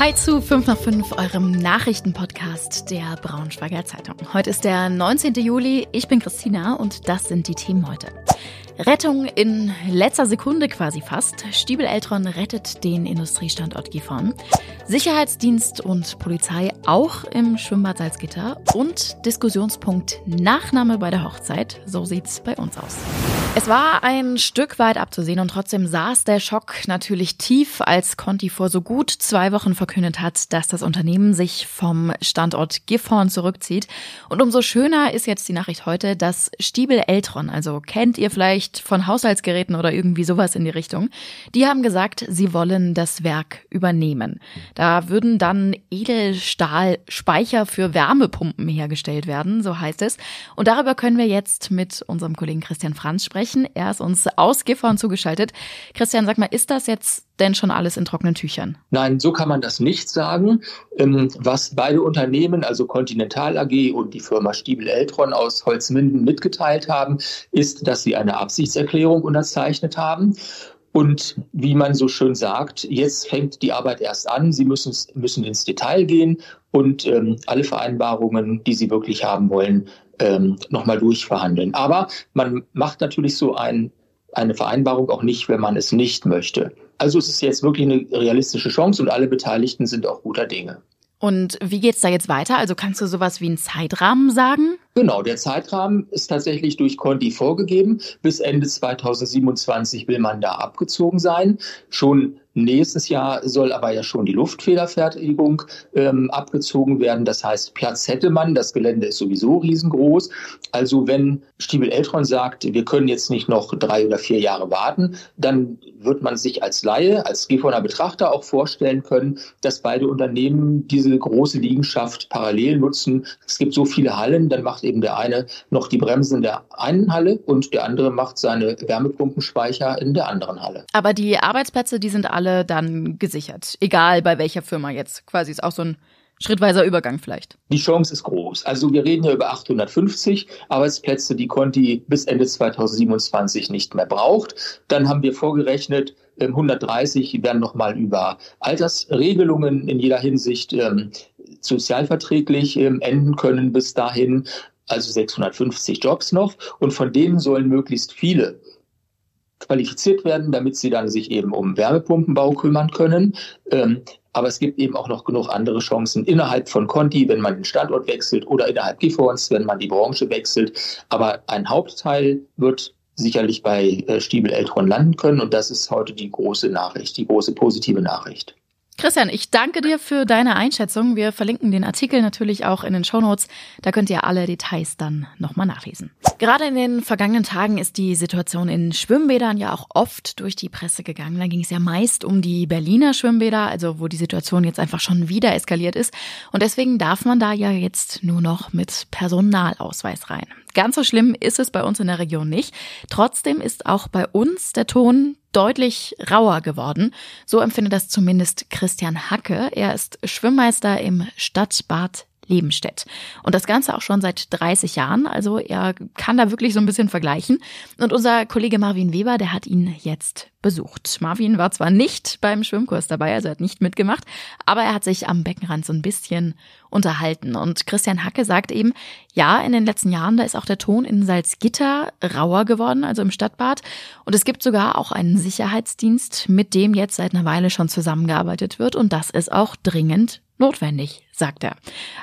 Hi zu 5 nach 5, eurem Nachrichtenpodcast der Braunschweiger Zeitung. Heute ist der 19. Juli. Ich bin Christina und das sind die Themen heute. Rettung in letzter Sekunde quasi fast. Stiebel Eltron rettet den Industriestandort Gifhorn. Sicherheitsdienst und Polizei auch im Schwimmbad Salzgitter. Und Diskussionspunkt Nachname bei der Hochzeit. So sieht's bei uns aus. Es war ein Stück weit abzusehen und trotzdem saß der Schock natürlich tief, als Conti vor so gut zwei Wochen verkündet hat, dass das Unternehmen sich vom Standort Gifhorn zurückzieht. Und umso schöner ist jetzt die Nachricht heute, dass Stiebel Eltron, also kennt ihr vielleicht von Haushaltsgeräten oder irgendwie sowas in die Richtung, die haben gesagt, sie wollen das Werk übernehmen. Da würden dann Edelstahlspeicher für Wärmepumpen hergestellt werden, so heißt es. Und darüber können wir jetzt mit unserem Kollegen Christian Franz sprechen sprechen. Er ist uns aus Gifhorn zugeschaltet. Christian, sag mal, ist das jetzt denn schon alles in trockenen Tüchern? Nein, so kann man das nicht sagen. Ähm, was beide Unternehmen, also Continental AG und die Firma Stiebel-Eltron aus Holzminden mitgeteilt haben, ist, dass sie eine Absichtserklärung unterzeichnet haben. Und wie man so schön sagt, jetzt fängt die Arbeit erst an. Sie müssen, müssen ins Detail gehen und ähm, alle Vereinbarungen, die Sie wirklich haben wollen, ähm, nochmal durchverhandeln. Aber man macht natürlich so ein, eine Vereinbarung auch nicht, wenn man es nicht möchte. Also es ist jetzt wirklich eine realistische Chance und alle Beteiligten sind auch guter Dinge. Und wie geht's da jetzt weiter? Also kannst du sowas wie einen Zeitrahmen sagen? Genau, der Zeitrahmen ist tatsächlich durch Conti vorgegeben. Bis Ende 2027 will man da abgezogen sein. Schon Nächstes Jahr soll aber ja schon die Luftfederfertigung ähm, abgezogen werden. Das heißt, Platz hätte man. Das Gelände ist sowieso riesengroß. Also wenn Stiebel Eltron sagt, wir können jetzt nicht noch drei oder vier Jahre warten, dann wird man sich als Laie, als Gifhorner Betrachter auch vorstellen können, dass beide Unternehmen diese große Liegenschaft parallel nutzen. Es gibt so viele Hallen, dann macht eben der eine noch die Bremsen in der einen Halle und der andere macht seine Wärmepumpenspeicher in der anderen Halle. Aber die Arbeitsplätze, die sind alle alle dann gesichert. Egal bei welcher Firma jetzt. Quasi ist auch so ein schrittweiser Übergang vielleicht. Die Chance ist groß. Also wir reden ja über 850 Arbeitsplätze, die Conti bis Ende 2027 nicht mehr braucht. Dann haben wir vorgerechnet, 130 ähm, werden nochmal über Altersregelungen in jeder Hinsicht ähm, sozialverträglich ähm, enden können bis dahin. Also 650 Jobs noch. Und von denen sollen möglichst viele qualifiziert werden, damit sie dann sich eben um Wärmepumpenbau kümmern können. Ähm, aber es gibt eben auch noch genug andere Chancen innerhalb von Conti, wenn man den Standort wechselt oder innerhalb Gifhorns, wenn man die Branche wechselt. Aber ein Hauptteil wird sicherlich bei äh, Stiebel Eltron landen können und das ist heute die große Nachricht, die große positive Nachricht. Christian, ich danke dir für deine Einschätzung. Wir verlinken den Artikel natürlich auch in den Shownotes. Da könnt ihr alle Details dann nochmal nachlesen. Gerade in den vergangenen Tagen ist die Situation in Schwimmbädern ja auch oft durch die Presse gegangen. Da ging es ja meist um die Berliner Schwimmbäder, also wo die Situation jetzt einfach schon wieder eskaliert ist. Und deswegen darf man da ja jetzt nur noch mit Personalausweis rein. Ganz so schlimm ist es bei uns in der Region nicht. Trotzdem ist auch bei uns der Ton deutlich rauer geworden. So empfindet das zumindest Christian Hacke. Er ist Schwimmmeister im Stadtbad Lebenstedt. Und das Ganze auch schon seit 30 Jahren. Also er kann da wirklich so ein bisschen vergleichen. Und unser Kollege Marvin Weber, der hat ihn jetzt besucht. Marvin war zwar nicht beim Schwimmkurs dabei, also er hat nicht mitgemacht, aber er hat sich am Beckenrand so ein bisschen unterhalten. Und Christian Hacke sagt eben, ja, in den letzten Jahren, da ist auch der Ton in Salzgitter rauer geworden, also im Stadtbad. Und es gibt sogar auch einen Sicherheitsdienst, mit dem jetzt seit einer Weile schon zusammengearbeitet wird. Und das ist auch dringend notwendig, sagt er.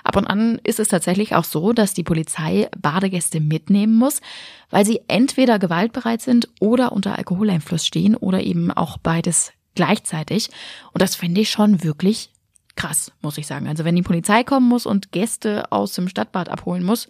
Ab und an ist es tatsächlich auch so, dass die Polizei Badegäste mitnehmen muss, weil sie entweder gewaltbereit sind oder unter Alkoholeinfluss stehen oder eben auch beides gleichzeitig. Und das finde ich schon wirklich krass, muss ich sagen. Also wenn die Polizei kommen muss und Gäste aus dem Stadtbad abholen muss,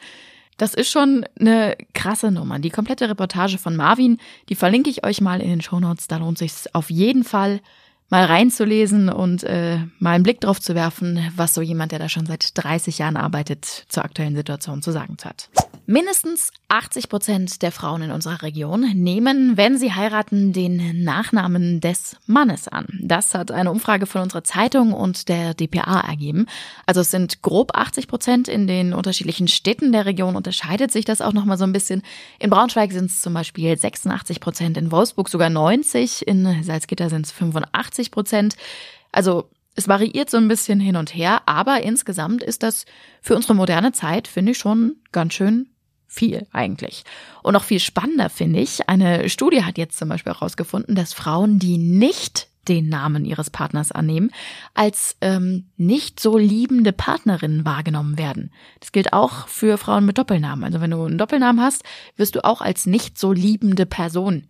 das ist schon eine krasse Nummer. Die komplette Reportage von Marvin, die verlinke ich euch mal in den Shownotes. Da lohnt sich auf jeden Fall mal reinzulesen und äh, mal einen Blick drauf zu werfen, was so jemand, der da schon seit 30 Jahren arbeitet, zur aktuellen Situation zu sagen hat. Mindestens 80 Prozent der Frauen in unserer Region nehmen, wenn sie heiraten, den Nachnamen des Mannes an. Das hat eine Umfrage von unserer Zeitung und der DPA ergeben. Also es sind grob 80 Prozent. In den unterschiedlichen Städten der Region unterscheidet sich das auch nochmal so ein bisschen. In Braunschweig sind es zum Beispiel 86 Prozent, in Wolfsburg sogar 90, in Salzgitter sind es 85 Prozent. Also Es variiert so ein bisschen hin und her, aber insgesamt ist das für unsere moderne Zeit, finde ich, schon ganz schön viel eigentlich. Und noch viel spannender finde ich, eine Studie hat jetzt zum Beispiel herausgefunden, dass Frauen, die nicht den Namen ihres Partners annehmen, als ähm, nicht so liebende Partnerinnen wahrgenommen werden. Das gilt auch für Frauen mit Doppelnamen. Also wenn du einen Doppelnamen hast, wirst du auch als nicht so liebende Person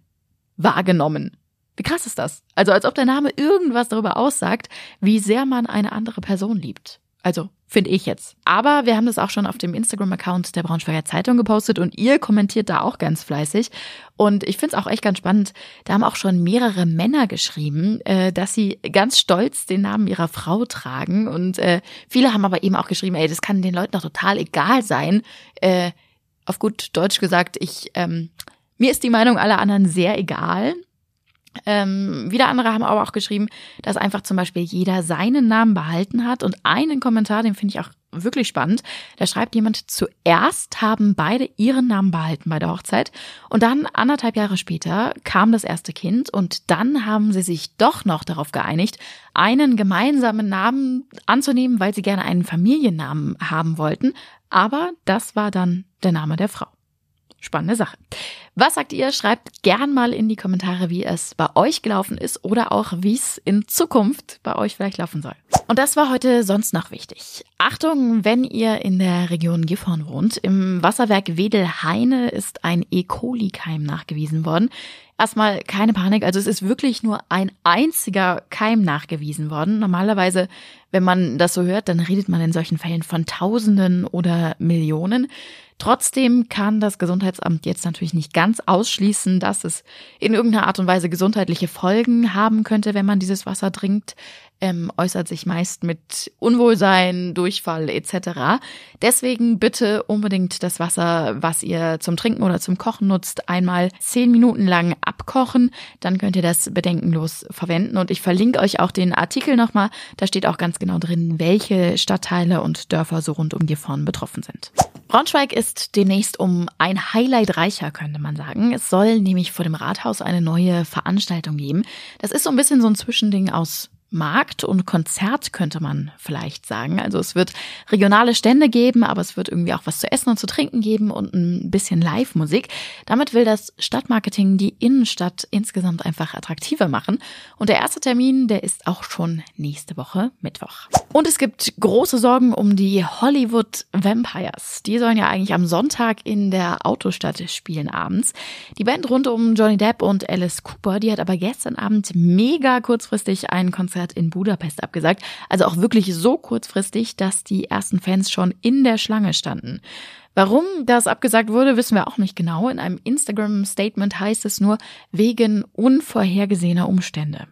wahrgenommen. Wie krass ist das? Also als ob der Name irgendwas darüber aussagt, wie sehr man eine andere Person liebt. Also finde ich jetzt. Aber wir haben das auch schon auf dem Instagram-Account der Braunschweiger Zeitung gepostet und ihr kommentiert da auch ganz fleißig. Und ich finde es auch echt ganz spannend. Da haben auch schon mehrere Männer geschrieben, äh, dass sie ganz stolz den Namen ihrer Frau tragen. Und äh, viele haben aber eben auch geschrieben, ey, das kann den Leuten doch total egal sein. Äh, auf gut Deutsch gesagt, ich ähm, mir ist die Meinung aller anderen sehr egal. Ähm, wieder andere haben aber auch geschrieben, dass einfach zum Beispiel jeder seinen Namen behalten hat. Und einen Kommentar, den finde ich auch wirklich spannend. Da schreibt jemand, zuerst haben beide ihren Namen behalten bei der Hochzeit und dann anderthalb Jahre später kam das erste Kind und dann haben sie sich doch noch darauf geeinigt, einen gemeinsamen Namen anzunehmen, weil sie gerne einen Familiennamen haben wollten. Aber das war dann der Name der Frau. Spannende Sache. Was sagt ihr? Schreibt gern mal in die Kommentare, wie es bei euch gelaufen ist oder auch wie es in Zukunft bei euch vielleicht laufen soll. Und das war heute sonst noch wichtig. Achtung, wenn ihr in der Region Gifhorn wohnt, im Wasserwerk Wedelheine ist ein E. coli-Keim nachgewiesen worden. Erstmal keine Panik, also es ist wirklich nur ein einziger Keim nachgewiesen worden. Normalerweise, wenn man das so hört, dann redet man in solchen Fällen von Tausenden oder Millionen. Trotzdem kann das Gesundheitsamt jetzt natürlich nicht ganz ausschließen, dass es in irgendeiner Art und Weise gesundheitliche Folgen haben könnte, wenn man dieses Wasser trinkt ähm, äußert sich meist mit Unwohlsein, Durchfall etc. Deswegen bitte unbedingt das Wasser, was ihr zum Trinken oder zum Kochen nutzt, einmal zehn Minuten lang abkochen. Dann könnt ihr das bedenkenlos verwenden. Und ich verlinke euch auch den Artikel nochmal. Da steht auch ganz genau drin, welche Stadtteile und Dörfer so rund um Gifhorn betroffen sind. Braunschweig ist demnächst um ein Highlight reicher, könnte man sagen. Es soll nämlich vor dem Rathaus eine neue Veranstaltung geben. Das ist so ein bisschen so ein Zwischending aus Markt und Konzert könnte man vielleicht sagen. Also es wird regionale Stände geben, aber es wird irgendwie auch was zu essen und zu trinken geben und ein bisschen Live-Musik. Damit will das Stadtmarketing die Innenstadt insgesamt einfach attraktiver machen. Und der erste Termin, der ist auch schon nächste Woche Mittwoch. Und es gibt große Sorgen um die Hollywood Vampires. Die sollen ja eigentlich am Sonntag in der Autostadt spielen abends. Die Band rund um Johnny Depp und Alice Cooper, die hat aber gestern Abend mega kurzfristig ein Konzert Konzert in Budapest abgesagt. Also auch wirklich so kurzfristig, dass die ersten Fans schon in der Schlange standen. Warum das abgesagt wurde, wissen wir auch nicht genau. In einem Instagram-Statement heißt es nur wegen unvorhergesehener Umstände.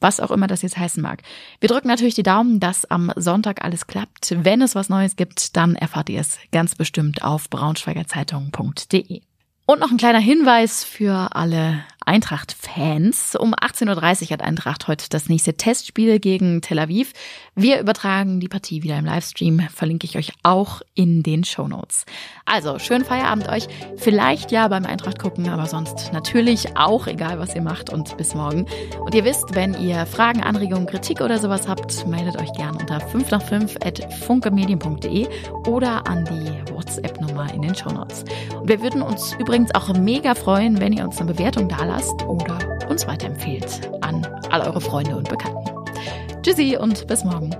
Was auch immer das jetzt heißen mag. Wir drücken natürlich die Daumen, dass am Sonntag alles klappt. Wenn es was Neues gibt, dann erfahrt ihr es ganz bestimmt auf braunschweigerzeitung.de. Und noch ein kleiner Hinweis für alle Eintracht-Fans. Um 18.30 Uhr hat Eintracht heute das nächste Testspiel gegen Tel Aviv. Wir übertragen die Partie wieder im Livestream. Verlinke ich euch auch in den Show Notes. Also, schönen Feierabend euch. Vielleicht ja beim Eintracht gucken, aber sonst natürlich auch, egal was ihr macht und bis morgen. Und ihr wisst, wenn ihr Fragen, Anregungen, Kritik oder sowas habt, meldet euch gerne unter 5 nach 5 at funkemedien.de oder an die WhatsApp-Nummer in den Show Notes. Und wir würden uns übrigens auch mega freuen, wenn ihr uns eine Bewertung da lasst oder uns weiterempfehlt an all eure Freunde und Bekannten. Tschüssi und bis morgen.